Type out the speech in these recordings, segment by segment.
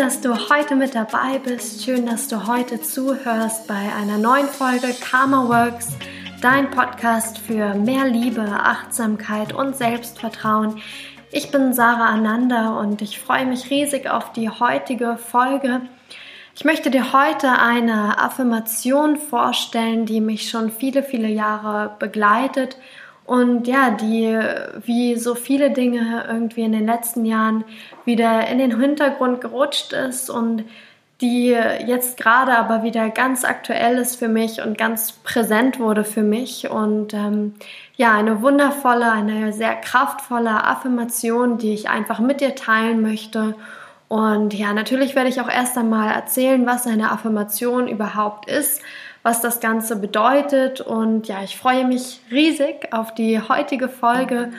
dass du heute mit dabei bist. Schön, dass du heute zuhörst bei einer neuen Folge Karma Works, dein Podcast für mehr Liebe, Achtsamkeit und Selbstvertrauen. Ich bin Sarah Ananda und ich freue mich riesig auf die heutige Folge. Ich möchte dir heute eine Affirmation vorstellen, die mich schon viele, viele Jahre begleitet und ja, die wie so viele Dinge irgendwie in den letzten Jahren wieder in den Hintergrund gerutscht ist und die jetzt gerade aber wieder ganz aktuell ist für mich und ganz präsent wurde für mich. Und ähm, ja, eine wundervolle, eine sehr kraftvolle Affirmation, die ich einfach mit dir teilen möchte. Und ja, natürlich werde ich auch erst einmal erzählen, was eine Affirmation überhaupt ist was das Ganze bedeutet. Und ja, ich freue mich riesig auf die heutige Folge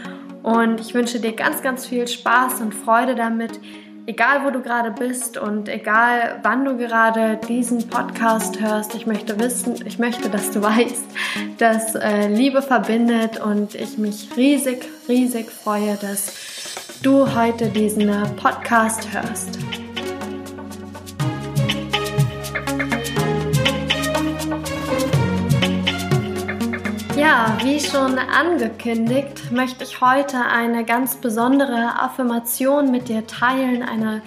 und ich wünsche dir ganz, ganz viel Spaß und Freude damit. Egal, wo du gerade bist und egal, wann du gerade diesen Podcast hörst, ich möchte wissen, ich möchte, dass du weißt, dass äh, Liebe verbindet und ich mich riesig, riesig freue, dass du heute diesen äh, Podcast hörst. Wie schon angekündigt, möchte ich heute eine ganz besondere Affirmation mit dir teilen. Eine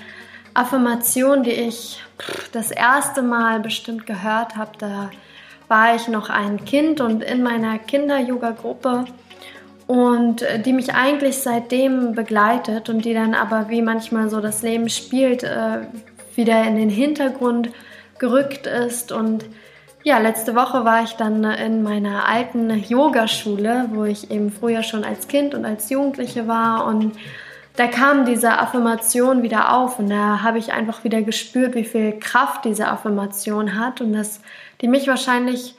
Affirmation, die ich das erste Mal bestimmt gehört habe. Da war ich noch ein Kind und in meiner Kinder-Yoga-Gruppe und die mich eigentlich seitdem begleitet und die dann aber, wie manchmal so das Leben spielt, äh, wieder in den Hintergrund gerückt ist und ja, letzte Woche war ich dann in meiner alten Yogaschule, wo ich eben früher schon als Kind und als Jugendliche war. Und da kam diese Affirmation wieder auf. Und da habe ich einfach wieder gespürt, wie viel Kraft diese Affirmation hat. Und dass die mich wahrscheinlich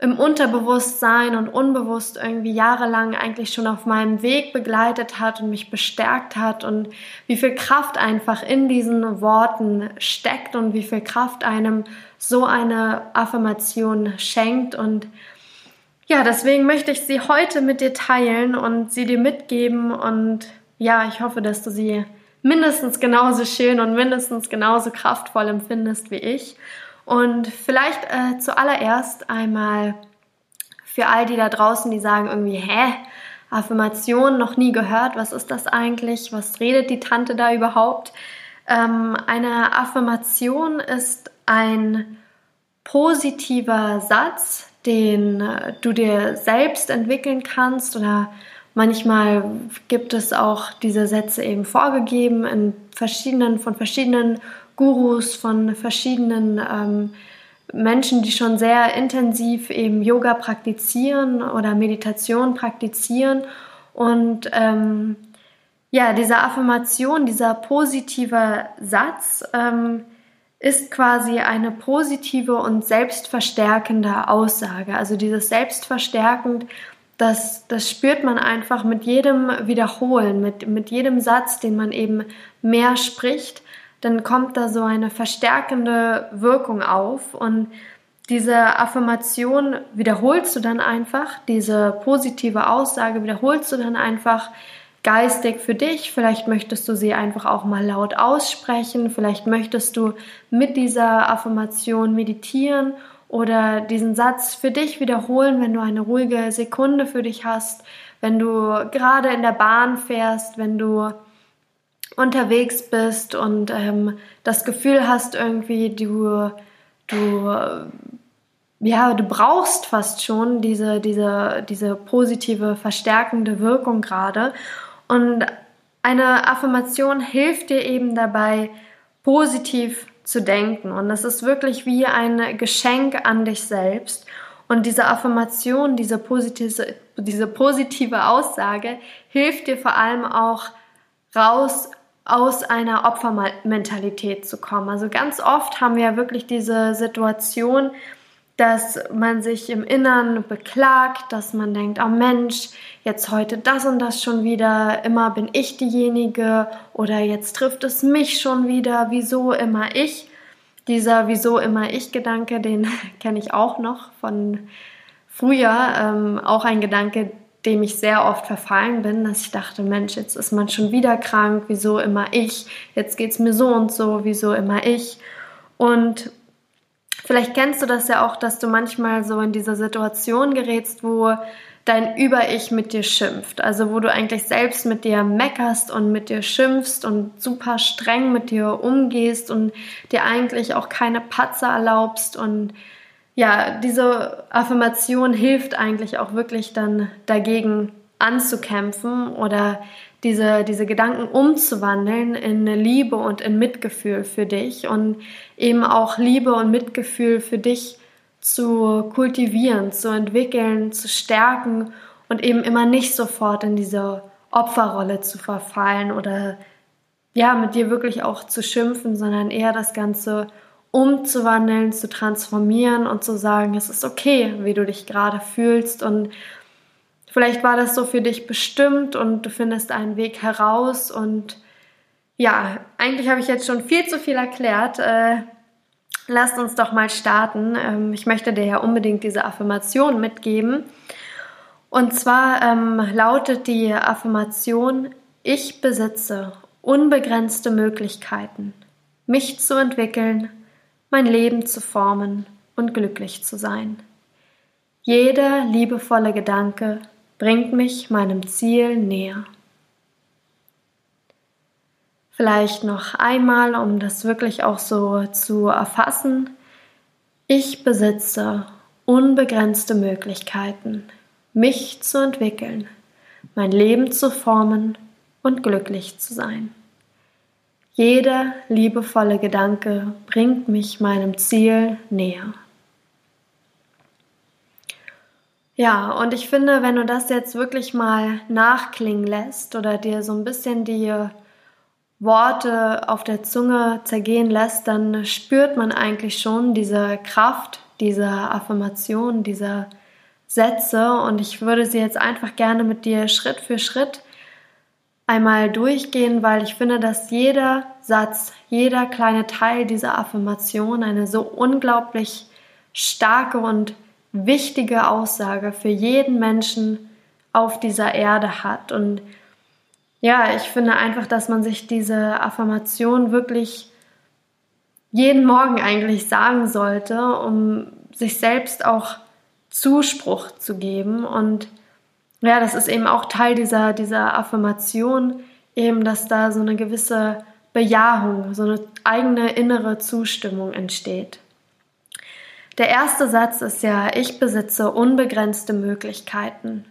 im Unterbewusstsein und unbewusst irgendwie jahrelang eigentlich schon auf meinem Weg begleitet hat und mich bestärkt hat und wie viel Kraft einfach in diesen Worten steckt und wie viel Kraft einem so eine Affirmation schenkt und ja, deswegen möchte ich sie heute mit dir teilen und sie dir mitgeben und ja, ich hoffe, dass du sie mindestens genauso schön und mindestens genauso kraftvoll empfindest wie ich. Und vielleicht äh, zuallererst einmal für all die da draußen, die sagen irgendwie, hä, Affirmation noch nie gehört, was ist das eigentlich? Was redet die Tante da überhaupt? Ähm, eine Affirmation ist ein positiver Satz, den äh, du dir selbst entwickeln kannst oder manchmal gibt es auch diese Sätze eben vorgegeben in verschiedenen, von verschiedenen Gurus, von verschiedenen ähm, Menschen, die schon sehr intensiv eben Yoga praktizieren oder Meditation praktizieren. Und ähm, ja, diese Affirmation, dieser positive Satz ähm, ist quasi eine positive und selbstverstärkende Aussage. Also dieses selbstverstärkend, das, das spürt man einfach mit jedem Wiederholen, mit, mit jedem Satz, den man eben mehr spricht dann kommt da so eine verstärkende Wirkung auf und diese Affirmation wiederholst du dann einfach, diese positive Aussage wiederholst du dann einfach geistig für dich. Vielleicht möchtest du sie einfach auch mal laut aussprechen, vielleicht möchtest du mit dieser Affirmation meditieren oder diesen Satz für dich wiederholen, wenn du eine ruhige Sekunde für dich hast, wenn du gerade in der Bahn fährst, wenn du unterwegs bist und ähm, das Gefühl hast, irgendwie du, du, ja, du brauchst fast schon diese, diese, diese positive, verstärkende Wirkung gerade. Und eine Affirmation hilft dir eben dabei, positiv zu denken. Und das ist wirklich wie ein Geschenk an dich selbst. Und diese Affirmation, diese positive, diese positive Aussage hilft dir vor allem auch raus aus einer Opfermentalität zu kommen. Also ganz oft haben wir ja wirklich diese Situation, dass man sich im Innern beklagt, dass man denkt, oh Mensch, jetzt heute das und das schon wieder, immer bin ich diejenige oder jetzt trifft es mich schon wieder, wieso immer ich? Dieser wieso immer ich Gedanke, den kenne ich auch noch von früher, ähm, auch ein Gedanke, dem ich sehr oft verfallen bin, dass ich dachte, Mensch, jetzt ist man schon wieder krank, wieso immer ich? Jetzt geht es mir so und so, wieso immer ich? Und vielleicht kennst du das ja auch, dass du manchmal so in dieser Situation gerätst, wo dein Über-Ich mit dir schimpft. Also wo du eigentlich selbst mit dir meckerst und mit dir schimpfst und super streng mit dir umgehst und dir eigentlich auch keine Patzer erlaubst. Und ja, diese Affirmation hilft eigentlich auch wirklich dann dagegen anzukämpfen oder diese, diese Gedanken umzuwandeln in Liebe und in Mitgefühl für dich und eben auch Liebe und Mitgefühl für dich zu kultivieren, zu entwickeln, zu stärken und eben immer nicht sofort in diese Opferrolle zu verfallen oder ja, mit dir wirklich auch zu schimpfen, sondern eher das Ganze umzuwandeln, zu transformieren und zu sagen, es ist okay, wie du dich gerade fühlst und vielleicht war das so für dich bestimmt und du findest einen Weg heraus und ja, eigentlich habe ich jetzt schon viel zu viel erklärt. Äh, lasst uns doch mal starten. Ähm, ich möchte dir ja unbedingt diese Affirmation mitgeben. Und zwar ähm, lautet die Affirmation, ich besitze unbegrenzte Möglichkeiten, mich zu entwickeln, mein Leben zu formen und glücklich zu sein. Jeder liebevolle Gedanke bringt mich meinem Ziel näher. Vielleicht noch einmal, um das wirklich auch so zu erfassen. Ich besitze unbegrenzte Möglichkeiten, mich zu entwickeln, mein Leben zu formen und glücklich zu sein. Jeder liebevolle Gedanke bringt mich meinem Ziel näher. Ja, und ich finde, wenn du das jetzt wirklich mal nachklingen lässt oder dir so ein bisschen die Worte auf der Zunge zergehen lässt, dann spürt man eigentlich schon diese Kraft dieser Affirmation, dieser Sätze. Und ich würde sie jetzt einfach gerne mit dir Schritt für Schritt einmal durchgehen, weil ich finde, dass jeder Satz, jeder kleine Teil dieser Affirmation eine so unglaublich starke und wichtige Aussage für jeden Menschen auf dieser Erde hat. Und ja, ich finde einfach, dass man sich diese Affirmation wirklich jeden Morgen eigentlich sagen sollte, um sich selbst auch Zuspruch zu geben. Und ja, das ist eben auch Teil dieser, dieser Affirmation, eben, dass da so eine gewisse Bejahung, so eine eigene innere Zustimmung entsteht. Der erste Satz ist ja, ich besitze unbegrenzte Möglichkeiten.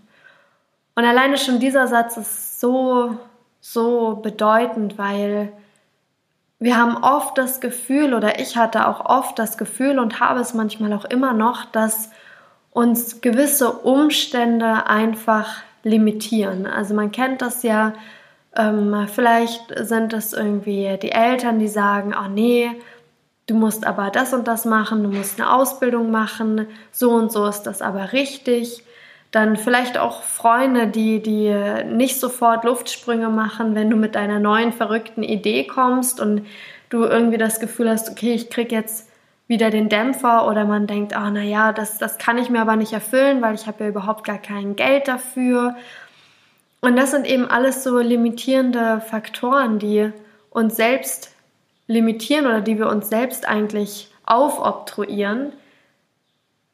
Und alleine schon dieser Satz ist so, so bedeutend, weil wir haben oft das Gefühl, oder ich hatte auch oft das Gefühl und habe es manchmal auch immer noch, dass uns gewisse Umstände einfach limitieren. Also man kennt das ja, ähm, vielleicht sind es irgendwie die Eltern, die sagen, oh nee, du musst aber das und das machen, du musst eine Ausbildung machen, so und so ist das aber richtig. Dann vielleicht auch Freunde, die, die nicht sofort Luftsprünge machen, wenn du mit deiner neuen verrückten Idee kommst und du irgendwie das Gefühl hast, okay, ich krieg jetzt wieder den Dämpfer oder man denkt, ah, oh, naja, das, das kann ich mir aber nicht erfüllen, weil ich habe ja überhaupt gar kein Geld dafür. Und das sind eben alles so limitierende Faktoren, die uns selbst limitieren oder die wir uns selbst eigentlich aufobtruieren.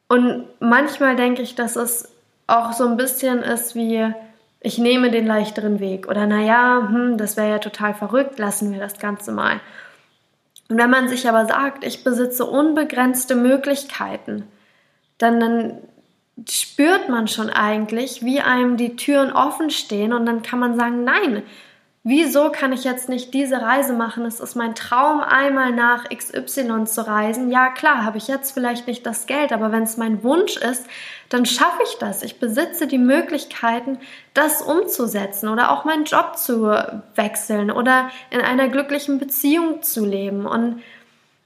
Und manchmal denke ich, dass es auch so ein bisschen ist wie, ich nehme den leichteren Weg. Oder naja, hm, das wäre ja total verrückt, lassen wir das Ganze mal. Und wenn man sich aber sagt, ich besitze unbegrenzte Möglichkeiten, dann, dann spürt man schon eigentlich, wie einem die Türen offen stehen und dann kann man sagen, nein, wieso kann ich jetzt nicht diese Reise machen? Es ist mein Traum, einmal nach XY zu reisen. Ja, klar, habe ich jetzt vielleicht nicht das Geld, aber wenn es mein Wunsch ist, dann schaffe ich das. Ich besitze die Möglichkeiten, das umzusetzen oder auch meinen Job zu wechseln oder in einer glücklichen Beziehung zu leben. Und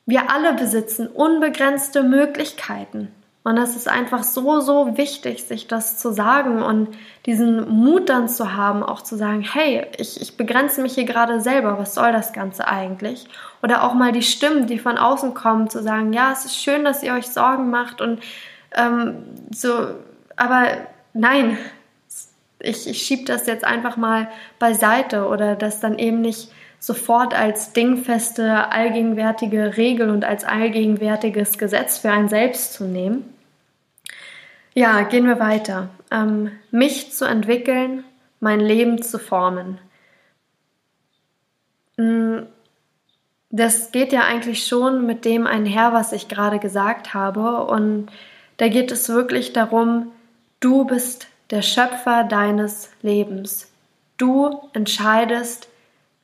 wir alle besitzen unbegrenzte Möglichkeiten. Und es ist einfach so, so wichtig, sich das zu sagen und diesen Mut dann zu haben, auch zu sagen, hey, ich, ich begrenze mich hier gerade selber, was soll das Ganze eigentlich? Oder auch mal die Stimmen, die von außen kommen, zu sagen, ja, es ist schön, dass ihr euch Sorgen macht und ähm, so, aber nein, ich, ich schiebe das jetzt einfach mal beiseite oder das dann eben nicht sofort als dingfeste, allgegenwärtige Regel und als allgegenwärtiges Gesetz für ein Selbst zu nehmen. Ja, gehen wir weiter. Ähm, mich zu entwickeln, mein Leben zu formen. Mm, das geht ja eigentlich schon mit dem einher, was ich gerade gesagt habe. Und da geht es wirklich darum, du bist der Schöpfer deines Lebens. Du entscheidest,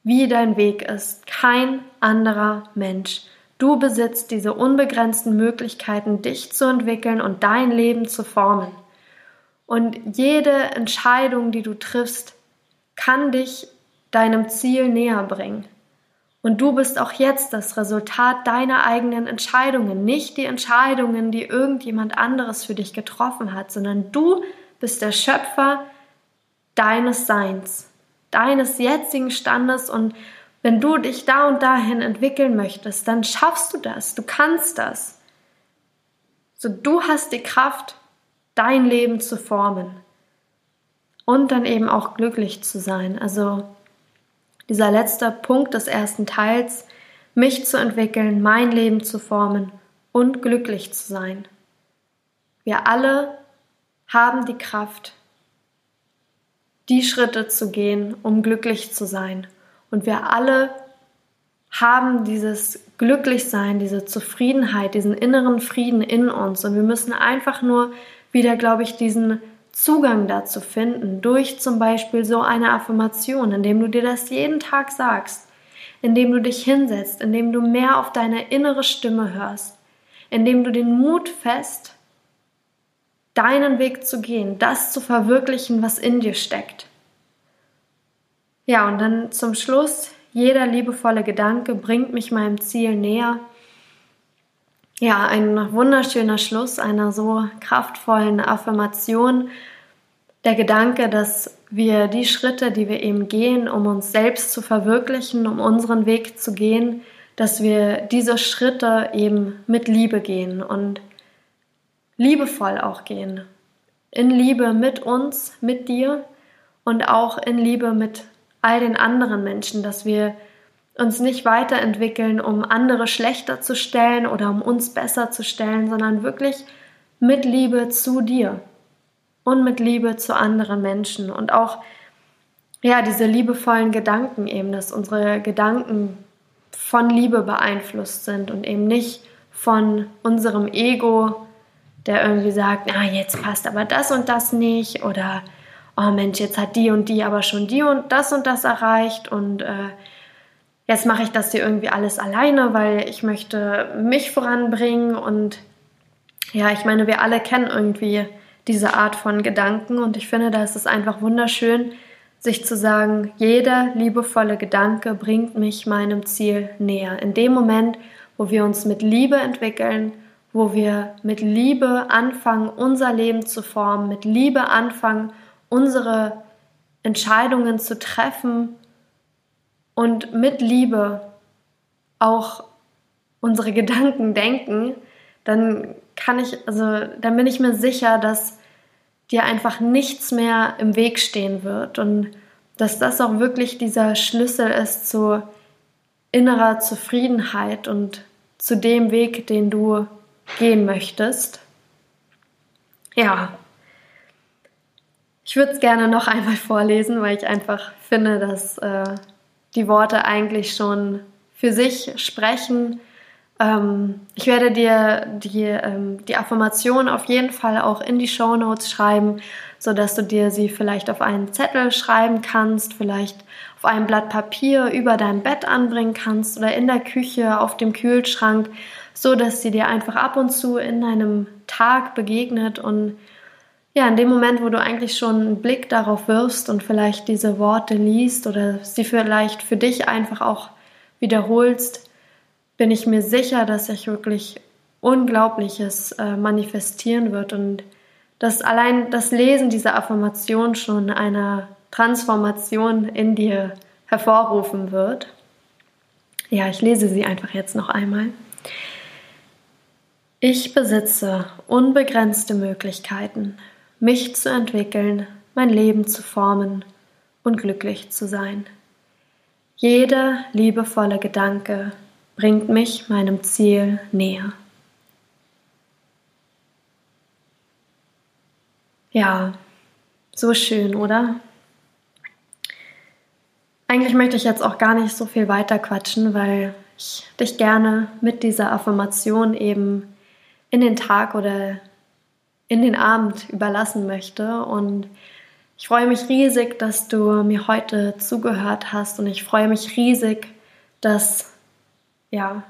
wie dein Weg ist, kein anderer Mensch. Du besitzt diese unbegrenzten Möglichkeiten, dich zu entwickeln und dein Leben zu formen. Und jede Entscheidung, die du triffst, kann dich deinem Ziel näher bringen. Und du bist auch jetzt das Resultat deiner eigenen Entscheidungen, nicht die Entscheidungen, die irgendjemand anderes für dich getroffen hat, sondern du bist der Schöpfer deines Seins, deines jetzigen Standes und wenn du dich da und dahin entwickeln möchtest, dann schaffst du das, du kannst das. So du hast die Kraft, dein Leben zu formen und dann eben auch glücklich zu sein. Also dieser letzte Punkt des ersten Teils, mich zu entwickeln, mein Leben zu formen und glücklich zu sein. Wir alle haben die Kraft, die Schritte zu gehen, um glücklich zu sein. Und wir alle haben dieses Glücklichsein, diese Zufriedenheit, diesen inneren Frieden in uns. Und wir müssen einfach nur wieder, glaube ich, diesen Zugang dazu finden, durch zum Beispiel so eine Affirmation, indem du dir das jeden Tag sagst, indem du dich hinsetzt, indem du mehr auf deine innere Stimme hörst, indem du den Mut fest, deinen Weg zu gehen, das zu verwirklichen, was in dir steckt. Ja, und dann zum Schluss, jeder liebevolle Gedanke bringt mich meinem Ziel näher. Ja, ein wunderschöner Schluss einer so kraftvollen Affirmation. Der Gedanke, dass wir die Schritte, die wir eben gehen, um uns selbst zu verwirklichen, um unseren Weg zu gehen, dass wir diese Schritte eben mit Liebe gehen und liebevoll auch gehen. In Liebe mit uns, mit dir und auch in Liebe mit all den anderen Menschen, dass wir uns nicht weiterentwickeln, um andere schlechter zu stellen oder um uns besser zu stellen, sondern wirklich mit Liebe zu dir und mit Liebe zu anderen Menschen und auch ja, diese liebevollen Gedanken eben, dass unsere Gedanken von Liebe beeinflusst sind und eben nicht von unserem Ego, der irgendwie sagt, na, jetzt passt aber das und das nicht oder oh Mensch, jetzt hat die und die aber schon die und das und das erreicht und äh, jetzt mache ich das hier irgendwie alles alleine, weil ich möchte mich voranbringen und ja, ich meine, wir alle kennen irgendwie diese Art von Gedanken und ich finde, da ist es einfach wunderschön, sich zu sagen, jeder liebevolle Gedanke bringt mich meinem Ziel näher. In dem Moment, wo wir uns mit Liebe entwickeln, wo wir mit Liebe anfangen, unser Leben zu formen, mit Liebe anfangen, unsere Entscheidungen zu treffen und mit Liebe auch unsere Gedanken denken, dann kann ich, also dann bin ich mir sicher, dass dir einfach nichts mehr im Weg stehen wird und dass das auch wirklich dieser Schlüssel ist zu innerer Zufriedenheit und zu dem Weg, den du gehen möchtest. Ja, ich würde es gerne noch einmal vorlesen, weil ich einfach finde, dass äh, die Worte eigentlich schon für sich sprechen. Ähm, ich werde dir die, ähm, die Affirmation auf jeden Fall auch in die Show Notes schreiben, sodass du dir sie vielleicht auf einen Zettel schreiben kannst, vielleicht einem Blatt Papier über dein Bett anbringen kannst oder in der Küche auf dem Kühlschrank, so dass sie dir einfach ab und zu in deinem Tag begegnet und ja, in dem Moment, wo du eigentlich schon einen Blick darauf wirfst und vielleicht diese Worte liest oder sie vielleicht für dich einfach auch wiederholst, bin ich mir sicher, dass sich wirklich Unglaubliches äh, manifestieren wird und dass allein das Lesen dieser Affirmation schon eine Transformation in dir hervorrufen wird. Ja, ich lese sie einfach jetzt noch einmal. Ich besitze unbegrenzte Möglichkeiten mich zu entwickeln, mein Leben zu formen und glücklich zu sein. Jeder liebevolle Gedanke bringt mich meinem Ziel näher. Ja, so schön, oder? Eigentlich möchte ich jetzt auch gar nicht so viel weiter quatschen, weil ich dich gerne mit dieser Affirmation eben in den Tag oder in den Abend überlassen möchte. Und ich freue mich riesig, dass du mir heute zugehört hast und ich freue mich riesig, dass, ja,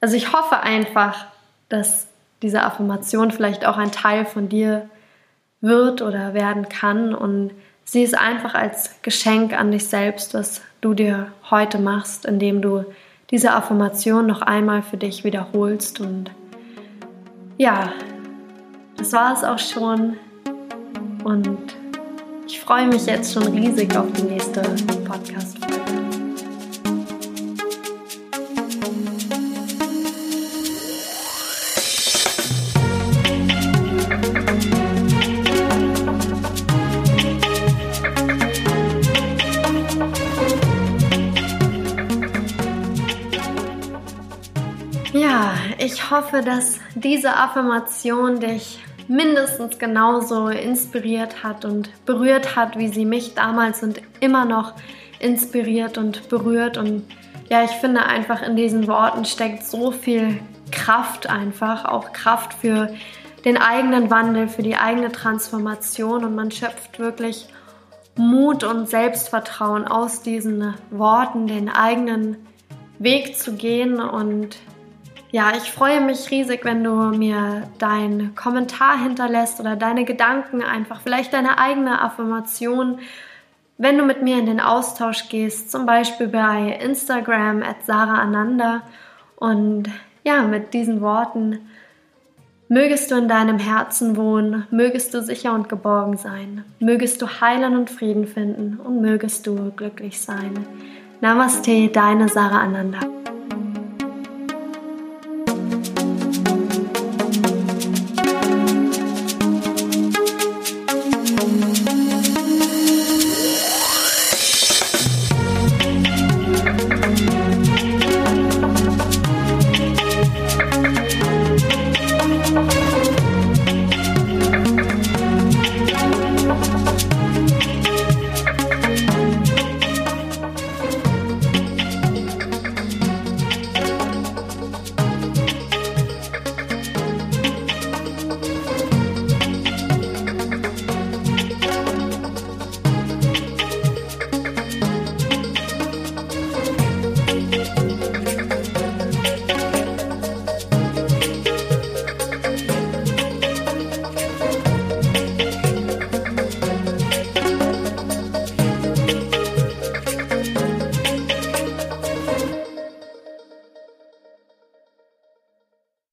also ich hoffe einfach, dass diese Affirmation vielleicht auch ein Teil von dir wird oder werden kann und sieh es einfach als Geschenk an dich selbst, was du dir heute machst, indem du diese Affirmation noch einmal für dich wiederholst und ja, das war es auch schon und ich freue mich jetzt schon riesig auf die nächste Podcast-Folge. Hoffe, dass diese Affirmation dich mindestens genauso inspiriert hat und berührt hat, wie sie mich damals und immer noch inspiriert und berührt. Und ja, ich finde einfach in diesen Worten steckt so viel Kraft einfach, auch Kraft für den eigenen Wandel, für die eigene Transformation und man schöpft wirklich Mut und Selbstvertrauen aus diesen Worten, den eigenen Weg zu gehen und ja, ich freue mich riesig, wenn du mir deinen Kommentar hinterlässt oder deine Gedanken einfach, vielleicht deine eigene Affirmation, wenn du mit mir in den Austausch gehst, zum Beispiel bei Instagram at Sarah Ananda. Und ja, mit diesen Worten mögest du in deinem Herzen wohnen, mögest du sicher und geborgen sein, mögest du Heilen und Frieden finden und mögest du glücklich sein. Namaste, deine Sarah Ananda.